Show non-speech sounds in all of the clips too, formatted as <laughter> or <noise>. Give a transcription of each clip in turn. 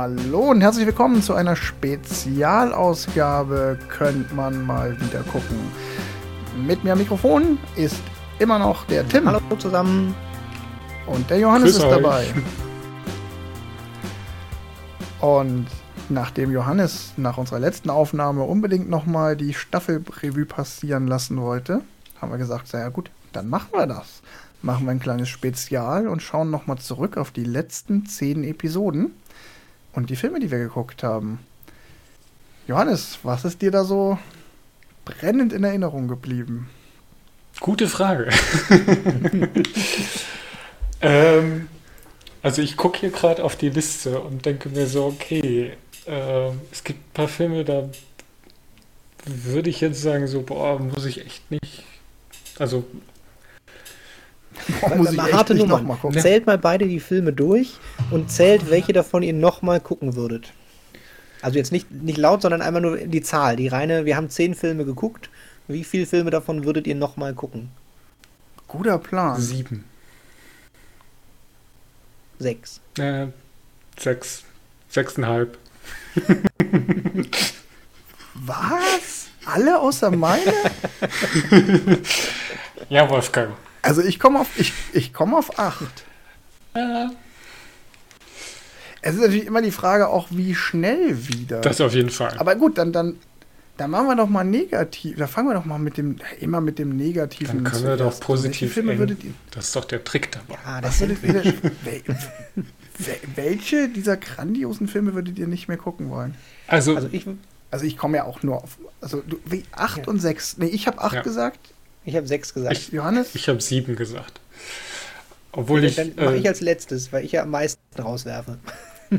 Hallo und herzlich willkommen zu einer Spezialausgabe Könnt man mal wieder gucken. Mit mir am Mikrofon ist immer noch der Tim. Hallo zusammen. Und der Johannes Grüß ist euch. dabei. Und nachdem Johannes nach unserer letzten Aufnahme unbedingt nochmal die Staffelrevue passieren lassen wollte, haben wir gesagt, sehr gut, dann machen wir das. Machen wir ein kleines Spezial und schauen nochmal zurück auf die letzten zehn Episoden und die Filme, die wir geguckt haben. Johannes, was ist dir da so brennend in Erinnerung geblieben? Gute Frage. <laughs> ähm, also ich gucke hier gerade auf die Liste und denke mir so, okay, ähm, es gibt ein paar Filme, da würde ich jetzt sagen, so, boah, muss ich echt nicht. Also, Boah, muss ich echt harte nicht Nummern. noch mal gucken. Zählt mal beide die Filme durch und zählt, welche davon ihr nochmal gucken würdet. Also jetzt nicht, nicht laut, sondern einmal nur die Zahl. Die reine, wir haben zehn Filme geguckt. Wie viele Filme davon würdet ihr nochmal gucken? Guter Plan. sieben, Sechs. äh, sechs, sechseinhalb. Was? Alle außer meine? <laughs> Ja, Wolfgang. Also ich komme auf, ich, ich komm auf 8. Äh, Es ist natürlich immer die Frage auch, wie schnell wieder. das auf jeden Fall. Aber gut, dann, dann, dann machen wir doch mal negativ. Da fangen wir doch mal mit dem, immer mit dem Negativen Dann können wir doch positiv Welche Filme würdet ihr, Das ist doch der Trick dabei. Ah, das würdet sind ihr, wel, wel, welche dieser grandiosen Filme würdet ihr nicht mehr gucken wollen? Also, Also ich, Also ich komme ja auch nur auf, also du, wie, 8 Ja. und 6. Nee, ich habe 8 Ja. gesagt. Ich habe sechs gesagt. Ich- Johannes? ich habe sieben gesagt. Obwohl ich. dann mache Äh, ich als letztes, weil ich ja am meisten rauswerfe. <laughs>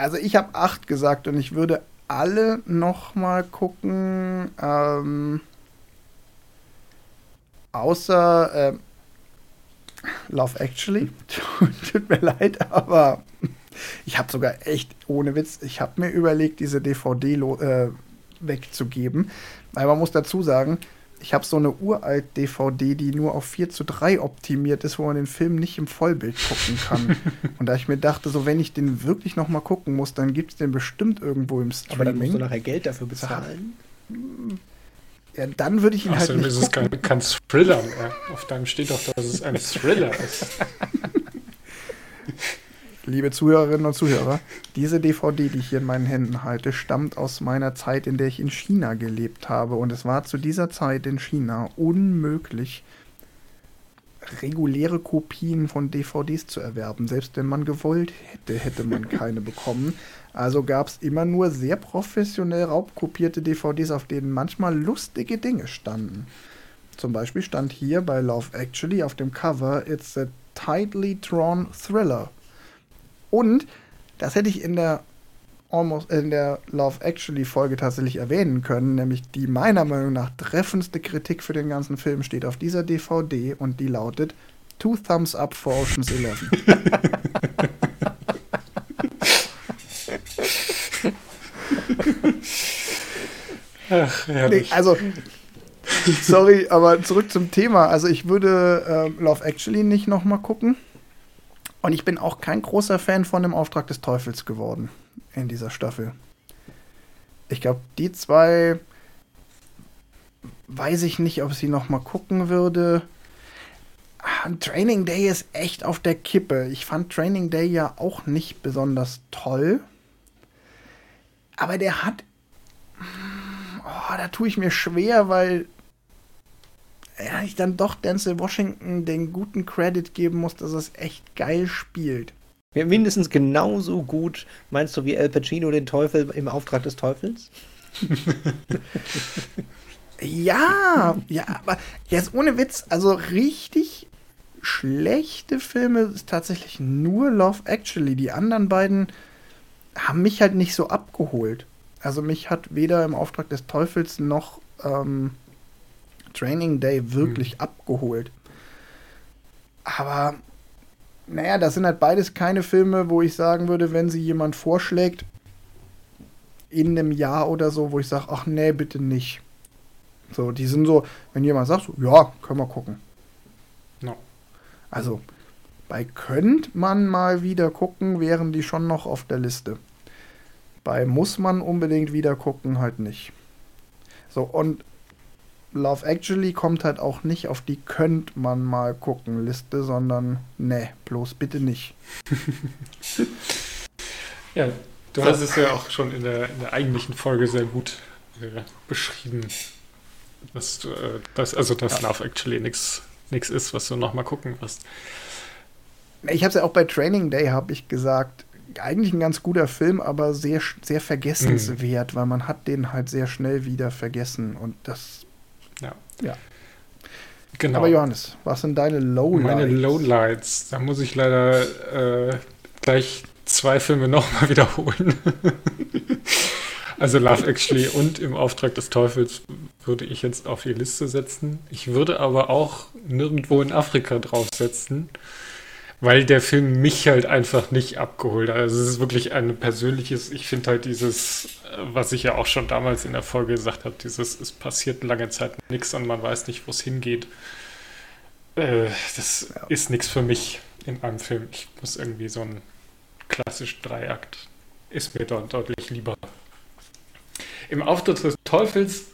Also ich habe acht gesagt und ich würde alle noch mal gucken, ähm, außer ähm, Love Actually. <laughs> Tut mir leid, aber ich habe sogar echt, ohne Witz, ich habe mir überlegt, diese DVD äh, wegzugeben. Weil man muss dazu sagen, ich habe so eine uralt DVD, die nur auf 4 zu 3 optimiert ist, wo man den Film nicht im Vollbild gucken kann. <laughs> Und da ich mir dachte, so wenn ich den wirklich noch mal gucken muss, dann gibt es den bestimmt irgendwo im Aber dann musst du Streaming. nachher Geld dafür bezahlen. Ja, dann würde ich ihn halt Außerdem nicht ist es kein, kein Thriller mehr. Auf deinem steht doch, dass es ein Thriller ist. <laughs> Liebe Zuhörerinnen und Zuhörer, diese DVD, die ich hier in meinen Händen halte, stammt aus meiner Zeit, in der ich in China gelebt habe. Und es war zu dieser Zeit in China unmöglich, reguläre Kopien von DVDs zu erwerben. Selbst wenn man gewollt hätte, hätte man keine bekommen. Also gab es immer nur sehr professionell raubkopierte DVDs, auf denen manchmal lustige Dinge standen. Zum Beispiel stand hier bei Love Actually auf dem Cover, It's a tightly drawn thriller. Und das hätte ich in der Almost in der Love Actually Folge tatsächlich erwähnen können, nämlich die meiner Meinung nach treffendste Kritik für den ganzen Film steht auf dieser DVD und die lautet Two Thumbs Up for Ocean's Eleven. <laughs> Ach, nee, also sorry, aber zurück zum Thema. Also ich würde ähm, Love Actually nicht noch mal gucken und ich bin auch kein großer Fan von dem Auftrag des Teufels geworden in dieser Staffel. Ich glaube, die zwei weiß ich nicht, ob sie noch mal gucken würde. Ah, Training Day ist echt auf der Kippe. Ich fand Training Day ja auch nicht besonders toll. Aber der hat. Oh, da tue ich mir schwer, weil ja, ich dann doch Denzel Washington den guten Credit geben muss, dass er es echt geil spielt. Ja, mindestens genauso gut, meinst du, wie Al Pacino den Teufel im Auftrag des Teufels? <laughs> Ja, ja, aber jetzt ohne Witz, also richtig schlechte Filme ist tatsächlich nur Love Actually. Die anderen beiden haben mich halt nicht so abgeholt. Also mich hat weder im Auftrag des Teufels noch ähm, Training Day wirklich abgeholt. Aber naja, das sind halt beides keine Filme, wo ich sagen würde, wenn sie jemand vorschlägt, in einem Jahr oder so, wo ich sage, ach nee, bitte nicht. So, die sind so, wenn jemand sagt, so, ja, können wir gucken. No. Also, Bei könnt man mal wieder gucken, wären die schon noch auf der Liste. Bei muss man unbedingt wieder gucken, halt nicht. So, und Love Actually kommt halt auch nicht auf die könnt man mal gucken Liste, sondern ne, bloß bitte nicht. <laughs> ja, du hast es ja auch schon in der, in der eigentlichen Folge sehr gut äh, beschrieben, dass, äh, dass, also dass ja. Love Actually nichts ist, was du nochmal gucken wirst. Ich habe es ja auch bei Training Day, habe ich gesagt, eigentlich ein ganz guter Film, aber sehr, sehr vergessenswert, mhm. weil man hat den halt sehr schnell wieder vergessen und das ja. Genau. Aber Johannes, was sind deine Lowlights? Meine Lowlights, da muss ich leider äh, gleich zwei Filme nochmal wiederholen. <laughs> also Love Actually und Im Auftrag des Teufels würde ich jetzt auf die Liste setzen. Ich würde aber auch nirgendwo in Afrika draufsetzen weil der Film mich halt einfach nicht abgeholt hat. Also es ist wirklich ein persönliches, ich finde halt dieses, äh, was ich ja auch schon damals in der Folge gesagt habe, dieses, es passiert lange Zeit nichts und man weiß nicht, wo es hingeht. Äh, das ja. ist nichts für mich in einem Film. Ich muss irgendwie so ein klassischen Dreiakt, ist mir dort deutlich lieber. Im Auftritt des Teufels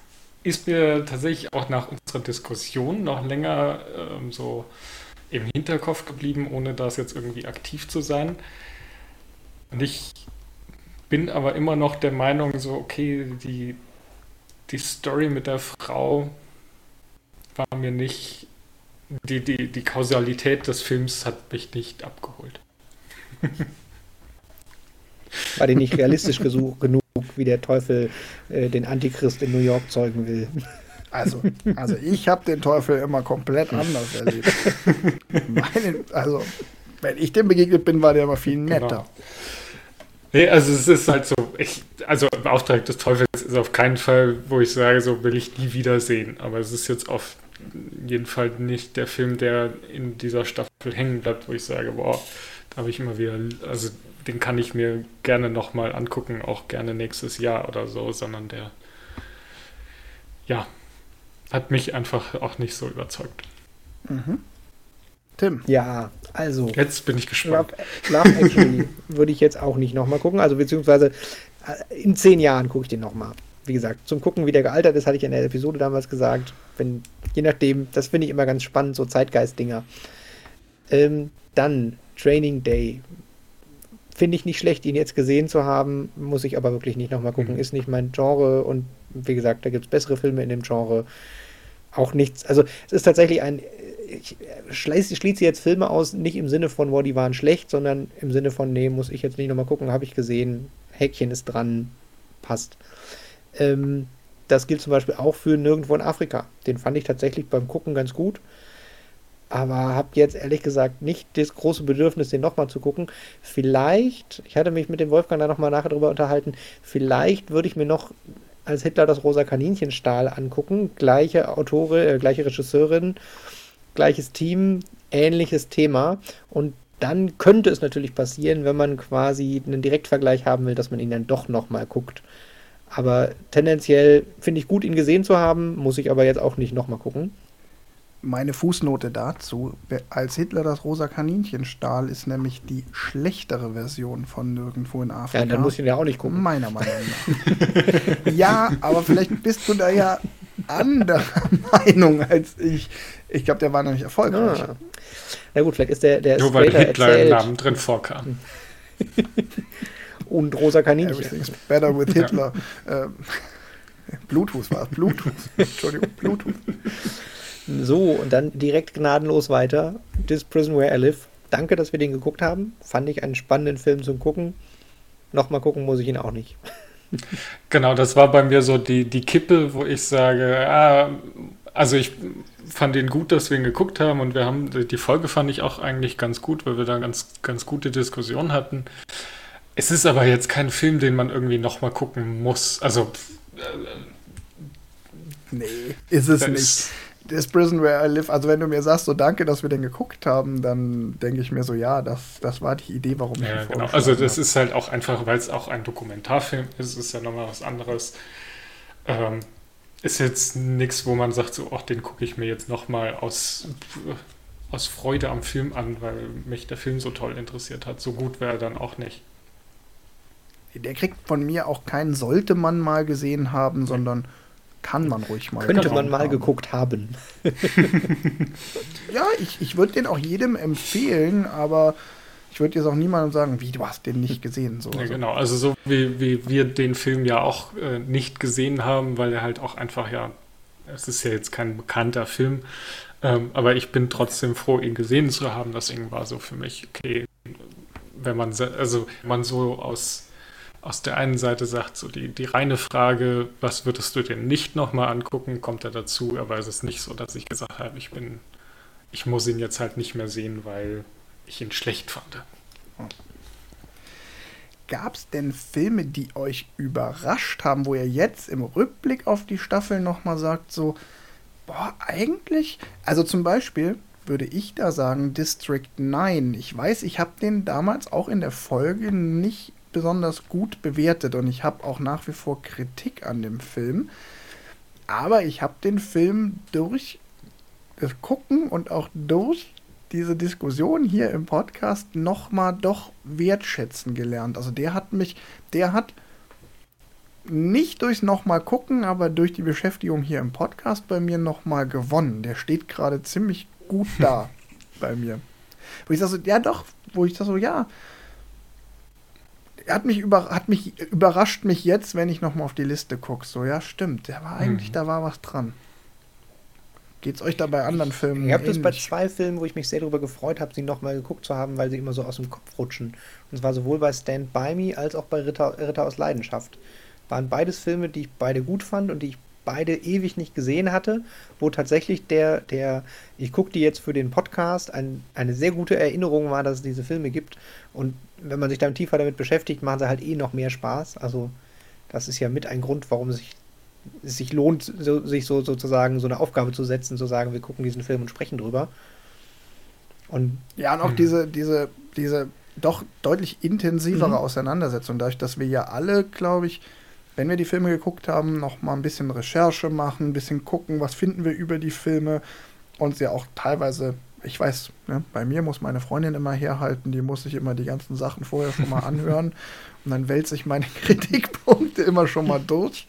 ist mir tatsächlich auch nach unserer Diskussion noch länger ähm, so im Hinterkopf geblieben, ohne das jetzt irgendwie aktiv zu sein. Und ich bin aber immer noch der Meinung, so, okay, die, die Story mit der Frau war mir nicht, die, die, die Kausalität des Films hat mich nicht abgeholt. <laughs> War die nicht realistisch genug, wie der Teufel äh, den Antichrist in New York zeugen will? Also, also ich habe den Teufel immer komplett anders erlebt. Meine, also, wenn ich dem begegnet bin, war der immer viel netter. Genau. Nee, also es ist halt so, ich, also im Auftrag des Teufels ist auf keinen Fall, wo ich sage, so will ich nie wiedersehen. Aber es ist jetzt auf jeden Fall nicht der Film, der in dieser Staffel hängen bleibt, wo ich sage, boah, da habe ich immer wieder, also den kann ich mir gerne nochmal angucken, auch gerne nächstes Jahr oder so, sondern der, ja, hat mich einfach auch nicht so überzeugt. Mhm. Tim. Ja, also. Jetzt bin ich gespannt. Love, Love Actually <laughs> würde ich jetzt auch nicht nochmal gucken. Also beziehungsweise äh, in zehn Jahren gucke ich den nochmal. Wie gesagt, zum Gucken, wie der gealtert ist, hatte ich in der Episode damals gesagt. Wenn, je nachdem, das finde ich immer ganz spannend, so Zeitgeist-Dinger. Ähm, dann Training Day. Finde ich nicht schlecht, ihn jetzt gesehen zu haben, muss ich aber wirklich nicht nochmal gucken. Mhm. Ist nicht mein Genre und wie gesagt, da gibt es bessere Filme in dem Genre auch nichts. Also es ist tatsächlich ein. Ich schließe, schließe jetzt Filme aus, nicht im Sinne von, wow, die waren schlecht, sondern im Sinne von, nee, muss ich jetzt nicht nochmal gucken, habe ich gesehen, Häkchen ist dran, passt. Ähm, das gilt zum Beispiel auch für Nirgendwo in Afrika. Den fand ich tatsächlich beim Gucken ganz gut. Aber habe jetzt ehrlich gesagt nicht das große Bedürfnis, den nochmal zu gucken. Vielleicht, ich hatte mich mit dem Wolfgang da nochmal nachher drüber unterhalten, vielleicht würde ich mir noch als Hitler das rosa Kaninchen stahl angucken. Gleiche Autorin, äh, gleiche Regisseurin, gleiches Team, ähnliches Thema. Und dann könnte es natürlich passieren, wenn man quasi einen Direktvergleich haben will, dass man ihn dann doch nochmal guckt. Aber tendenziell finde ich gut, ihn gesehen zu haben, muss ich aber jetzt auch nicht nochmal gucken meine Fußnote dazu, als Hitler das rosa Kaninchen stahl, ist nämlich die schlechtere Version von Nirgendwo in Afrika. Ja, dann muss ich ihn ja auch nicht gucken. Meiner Meinung nach. <laughs> ja, aber vielleicht bist du da ja anderer <laughs> Meinung als ich. Ich glaube, der war noch nicht erfolgreich. Ah. Na gut, vielleicht ist der, der Nur weil Hitler erzählt. im Namen drin vorkam. Und rosa Kaninchen. Everything's better with Hitler. Ja. Ähm, Bluetooth war es. Bluetooth. Entschuldigung, Bluetooth. So, und dann direkt gnadenlos weiter. This Prison Where I Live. Danke, dass wir den geguckt haben. Fand ich einen spannenden Film zum Gucken. Nochmal gucken muss ich ihn auch nicht. <laughs> Genau, das war bei mir so die, die Kippe, wo ich sage, ah, also ich fand ihn gut, dass wir ihn geguckt haben und wir haben, die Folge fand ich auch eigentlich ganz gut, weil wir da ganz, ganz gute Diskussion hatten. Es ist aber jetzt kein Film, den man irgendwie nochmal gucken muss. Also. Äh, nee, ist es nicht das Prison Where I Live, also wenn du mir sagst, so danke, dass wir den geguckt haben, dann denke ich mir so, ja, das, das war die Idee, warum ich ja, genau. Also das habe. ist halt auch einfach, weil es auch ein Dokumentarfilm ist, ist ja nochmal was anderes. Ähm, ist jetzt nichts, wo man sagt, so, ach, den gucke ich mir jetzt nochmal aus, aus Freude am Film an, weil mich der Film so toll interessiert hat. So gut wäre er dann auch nicht. Der kriegt von mir auch keinen sollte man mal gesehen haben, sondern kann man ruhig mal. Könnte man mal haben. geguckt haben. <laughs> ja, ich, ich würde den auch jedem empfehlen, aber ich würde jetzt auch niemandem sagen, wie, du hast den nicht gesehen. So. Ja, also. genau, also so wie, wie wir den Film ja auch äh, nicht gesehen haben, weil er halt auch einfach, ja, es ist ja jetzt kein bekannter Film, ähm, aber ich bin trotzdem froh, ihn gesehen zu haben. Deswegen war so für mich, okay, wenn man, also man so aus, aus der einen Seite sagt, so die, die reine Frage, was würdest du denn nicht nochmal angucken, kommt er dazu, aber es ist nicht so, dass ich gesagt habe, ich bin, ich muss ihn jetzt halt nicht mehr sehen, weil ich ihn schlecht fand. Gab es denn Filme, die euch überrascht haben, wo ihr jetzt im Rückblick auf die Staffel nochmal sagt, so, boah, eigentlich, also zum Beispiel würde ich da sagen District 9. Ich weiß, ich habe den damals auch in der Folge nicht besonders gut bewertet und ich habe auch nach wie vor Kritik an dem Film. Aber ich habe den Film durch das Gucken und auch durch diese Diskussion hier im Podcast nochmal doch wertschätzen gelernt. Also der hat mich, der hat nicht durchs nochmal gucken, aber durch die Beschäftigung hier im Podcast bei mir nochmal gewonnen. Der steht gerade ziemlich gut <laughs> da bei mir. Wo ich sage so, ja doch, wo ich sage so, ja, hat mich, über, hat mich überrascht mich jetzt, wenn ich nochmal auf die Liste gucke. So, ja, stimmt. Der war eigentlich, mhm. da war was dran. Geht es euch da bei anderen Filmen? Ich habe das bei zwei Filmen, wo ich mich sehr darüber gefreut habe, sie nochmal geguckt zu haben, weil sie immer so aus dem Kopf rutschen. Und zwar sowohl bei Stand By Me als auch bei Ritter, Ritter aus Leidenschaft. Waren beides Filme, die ich beide gut fand und die ich beide ewig nicht gesehen hatte, wo tatsächlich der, der, ich gucke die jetzt für den Podcast, ein, eine sehr gute Erinnerung war, dass es diese Filme gibt. Und wenn man sich dann tiefer damit beschäftigt, machen sie halt eh noch mehr Spaß. Also das ist ja mit ein Grund, warum sich es sich lohnt, so, sich so sozusagen so eine Aufgabe zu setzen, zu sagen, wir gucken diesen Film und sprechen drüber. Und ja, und auch mh. diese, diese, diese doch deutlich intensivere mhm. Auseinandersetzung, dadurch, dass wir ja alle, glaube ich, wenn wir die Filme geguckt haben, noch mal ein bisschen Recherche machen, ein bisschen gucken, was finden wir über die Filme und sie auch teilweise, ich weiß, ne, bei mir muss meine Freundin immer herhalten, die muss sich immer die ganzen Sachen vorher schon mal <laughs> anhören und dann wälze ich meine <laughs> Kritikpunkte immer schon mal durch.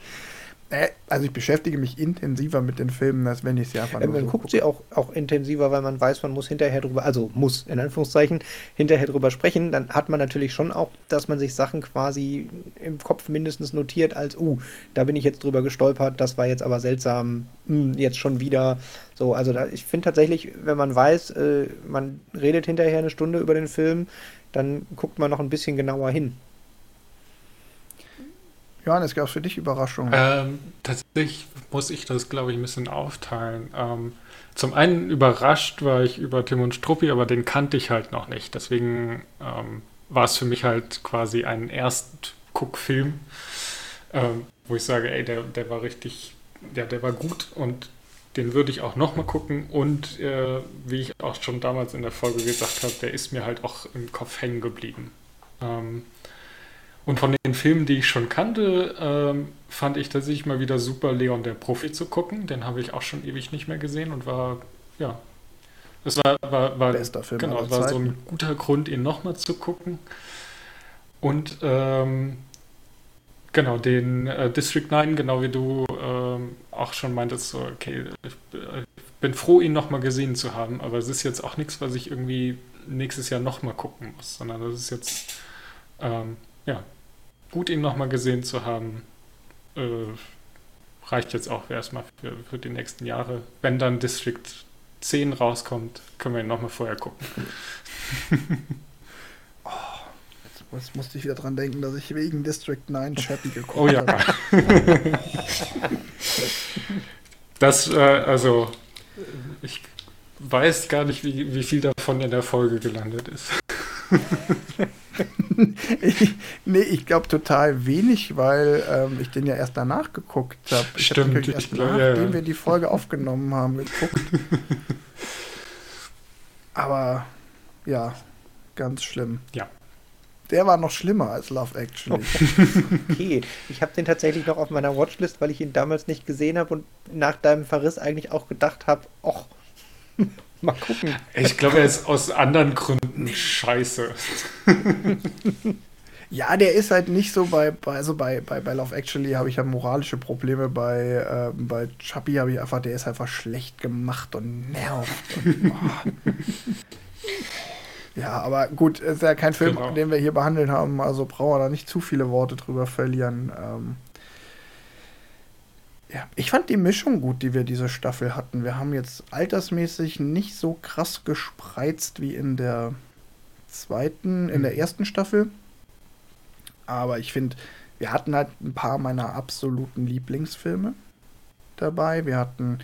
Äh, also ich beschäftige mich intensiver mit den Filmen, als wenn ich sie einfach nur Man so guckt gucke. sie auch, auch intensiver, weil man weiß, man muss hinterher drüber, also muss in Anführungszeichen hinterher drüber sprechen. Dann hat man natürlich schon auch, dass man sich Sachen quasi im Kopf mindestens notiert als, uh, da bin ich jetzt drüber gestolpert, das war jetzt aber seltsam, hm, jetzt schon wieder. So, also da, ich finde tatsächlich, wenn man weiß, äh, man redet hinterher eine Stunde über den Film, dann guckt man noch ein bisschen genauer hin. Johannes, gab es für dich Überraschungen? Ähm, tatsächlich muss ich das, glaube ich, ein bisschen aufteilen. Ähm, zum einen überrascht war ich über Tim und Struppi, aber den kannte ich halt noch nicht. Deswegen ähm, war es für mich halt quasi ein Erstguckfilm, ähm, wo ich sage, ey, der, der war richtig, ja, der war gut und den würde ich auch nochmal gucken. Und äh, wie ich auch schon damals in der Folge gesagt habe, der ist mir halt auch im Kopf hängen geblieben. Und von den Filmen, die ich schon kannte, ähm, fand ich tatsächlich mal wieder super, Leon der Profi zu gucken. Den habe ich auch schon ewig nicht mehr gesehen und war, ja, es war, war, war, Bester Film genau, war so ein guter Grund, ihn nochmal zu gucken. Und ähm, genau, den äh, District 9, genau wie du ähm, auch schon meintest, so, okay, ich, äh, bin froh, ihn nochmal gesehen zu haben, aber es ist jetzt auch nichts, was ich irgendwie nächstes Jahr nochmal gucken muss, sondern das ist jetzt, ähm, ja, gut, ihn nochmal gesehen zu haben. Äh, reicht jetzt auch erstmal für, für die nächsten Jahre. Wenn dann District 10 rauskommt, können wir ihn nochmal vorher gucken. <laughs> oh, jetzt, musste ich wieder dran denken, dass ich wegen District 9 Chappie geguckt habe. Oh ja. <laughs> das, äh, also, ich weiß gar nicht, wie, wie viel davon in der Folge gelandet ist. <laughs> ich, nee, ich glaube total wenig, weil ähm, ich den ja erst danach geguckt habe. Ich Stimmt. Hab erst nachdem ja, ja. wir die Folge aufgenommen haben, geguckt. <laughs> Aber ja, ganz schlimm. Ja. Der war noch schlimmer als Love Actually. okay, ich habe den tatsächlich noch auf meiner Watchlist, weil ich ihn damals nicht gesehen habe und nach deinem Verriss eigentlich auch gedacht habe, ach, Mal gucken. Ich glaube, er ist aus anderen Gründen scheiße. <laughs> Ja, der ist halt nicht so bei, bei also bei, bei, bei Love Actually habe ich ja moralische Probleme, bei, äh, bei Chappie habe ich einfach, der ist einfach schlecht gemacht und nervt. Und, oh. <laughs> ja, aber gut, ist ja kein Film, Genau. den wir hier behandelt haben, also brauchen wir da nicht zu viele Worte drüber verlieren. Ähm, ja, ich fand die Mischung gut, die wir diese Staffel hatten. Wir haben jetzt altersmäßig nicht so krass gespreizt wie in der zweiten, in der ersten Staffel. Aber ich finde, wir hatten halt ein paar meiner absoluten Lieblingsfilme dabei. Wir hatten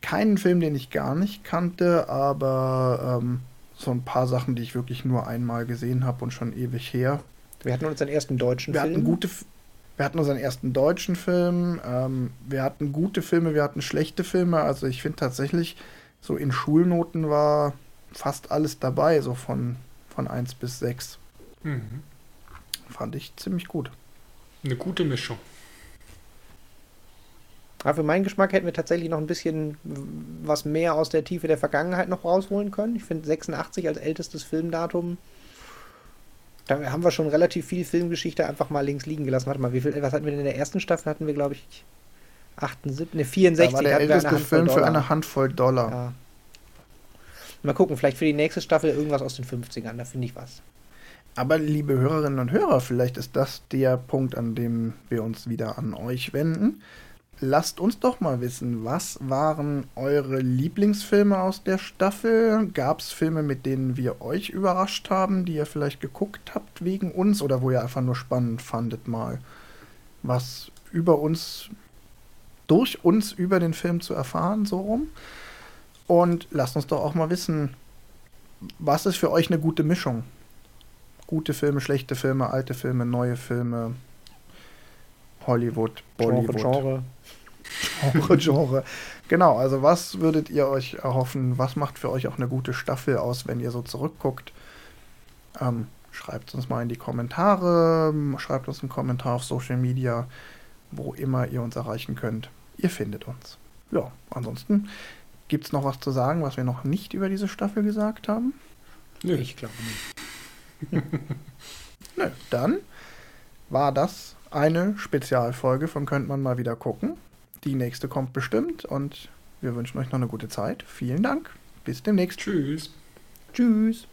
keinen Film, den ich gar nicht kannte, aber ähm, so ein paar Sachen, die ich wirklich nur einmal gesehen habe und schon ewig her. Wir hatten unseren ersten deutschen Wir Film. hatten gute, wir hatten unseren ersten deutschen Film, ähm, wir hatten gute Filme, wir hatten schlechte Filme. Also ich finde tatsächlich, so in Schulnoten war fast alles dabei, so von, von 1 bis 6. Mhm. Fand ich ziemlich gut. Eine gute Mischung. Aber für meinen Geschmack hätten wir tatsächlich noch ein bisschen was mehr aus der Tiefe der Vergangenheit noch rausholen können. Ich finde 86 als ältestes Filmdatum. Da haben wir schon relativ viel Filmgeschichte einfach mal links liegen gelassen. Warte mal, wie viel, was hatten wir denn in der ersten Staffel? Hatten wir, glaube ich, 78, ne, 64. Da war der älteste Film für eine Handvoll Dollar. Ja. Mal gucken, vielleicht für die nächste Staffel irgendwas aus den 50ern, da finde ich was. Aber liebe Hörerinnen und Hörer, vielleicht ist das der Punkt, an dem wir uns wieder an euch wenden. Lasst uns doch mal wissen, was waren eure Lieblingsfilme aus der Staffel? Gab es Filme, mit denen wir euch überrascht haben, die ihr vielleicht geguckt habt wegen uns oder wo ihr einfach nur spannend fandet, mal was über uns, durch uns über den Film zu erfahren, so rum? Und lasst uns doch auch mal wissen, was ist für euch eine gute Mischung? gute Filme, schlechte Filme, alte Filme, neue Filme, Hollywood, Bollywood, Genre, Genre. Genre, Genre. Genau, also was würdet ihr euch erhoffen? Was macht für euch auch eine gute Staffel aus, wenn ihr so zurückguckt? Ähm, schreibt uns mal in die Kommentare, schreibt uns einen Kommentar auf Social Media, wo immer ihr uns erreichen könnt. Ihr findet uns. Ja, ansonsten gibt es noch was zu sagen, was wir noch nicht über diese Staffel gesagt haben? Nö. Ich glaube nicht. <laughs> Nö, dann war das eine Spezialfolge von Könnt man mal wieder gucken. Die nächste kommt bestimmt und wir wünschen euch noch eine gute Zeit. Vielen Dank. Bis demnächst. Tschüss. Tschüss.